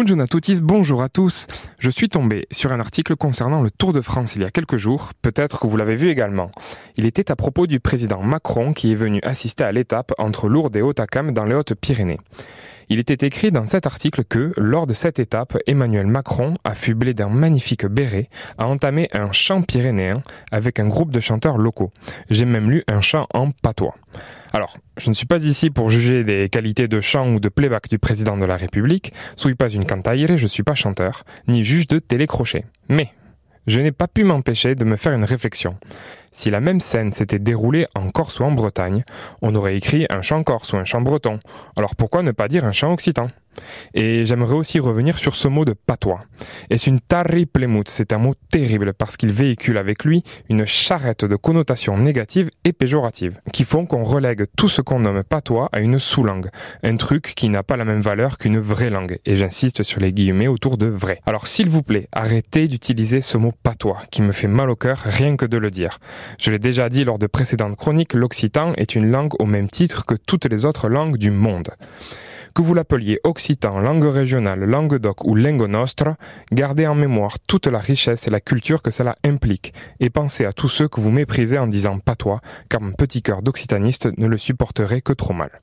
Bonjour à tous, bonjour à tous. Je suis tombé sur un article concernant le Tour de France il y a quelques jours, peut-être que vous l'avez vu également. Il était à propos du président Macron qui est venu assister à l'étape entre Lourdes et Hautacam dans les Hautes-Pyrénées. Il était écrit dans cet article que, lors de cette étape, Emmanuel Macron, affublé d'un magnifique béret, a entamé un chant pyrénéen avec un groupe de chanteurs locaux. J'ai même lu un chant en patois. Alors, je ne suis pas ici pour juger des qualités de chant ou de playback du président de la République, suis pas une cantaire, je suis pas chanteur, ni juge de télécrochet. Mais, je n'ai pas pu m'empêcher de me faire une réflexion. Si la même scène s'était déroulée en Corse ou en Bretagne, on aurait écrit un chant corse ou un chant breton. Alors pourquoi ne pas dire un chant occitan? Et j'aimerais aussi revenir sur ce mot de patois. Est-ce une tariplemut C'est un mot terrible parce qu'il véhicule avec lui une charrette de connotations négatives et péjoratives qui font qu'on relègue tout ce qu'on nomme patois à une sous-langue. Un truc qui n'a pas la même valeur qu'une vraie langue. Et j'insiste sur les guillemets autour de vrai. Alors s'il vous plaît, arrêtez d'utiliser ce mot patois qui me fait mal au cœur rien que de le dire. Je l'ai déjà dit lors de précédentes chroniques, l'occitan est une langue au même titre que toutes les autres langues du monde. Que vous l'appeliez occitan, langue régionale, langue doc ou lingo nostra, gardez en mémoire toute la richesse et la culture que cela implique, et pensez à tous ceux que vous méprisez en disant patois, car mon petit cœur d'occitaniste ne le supporterait que trop mal.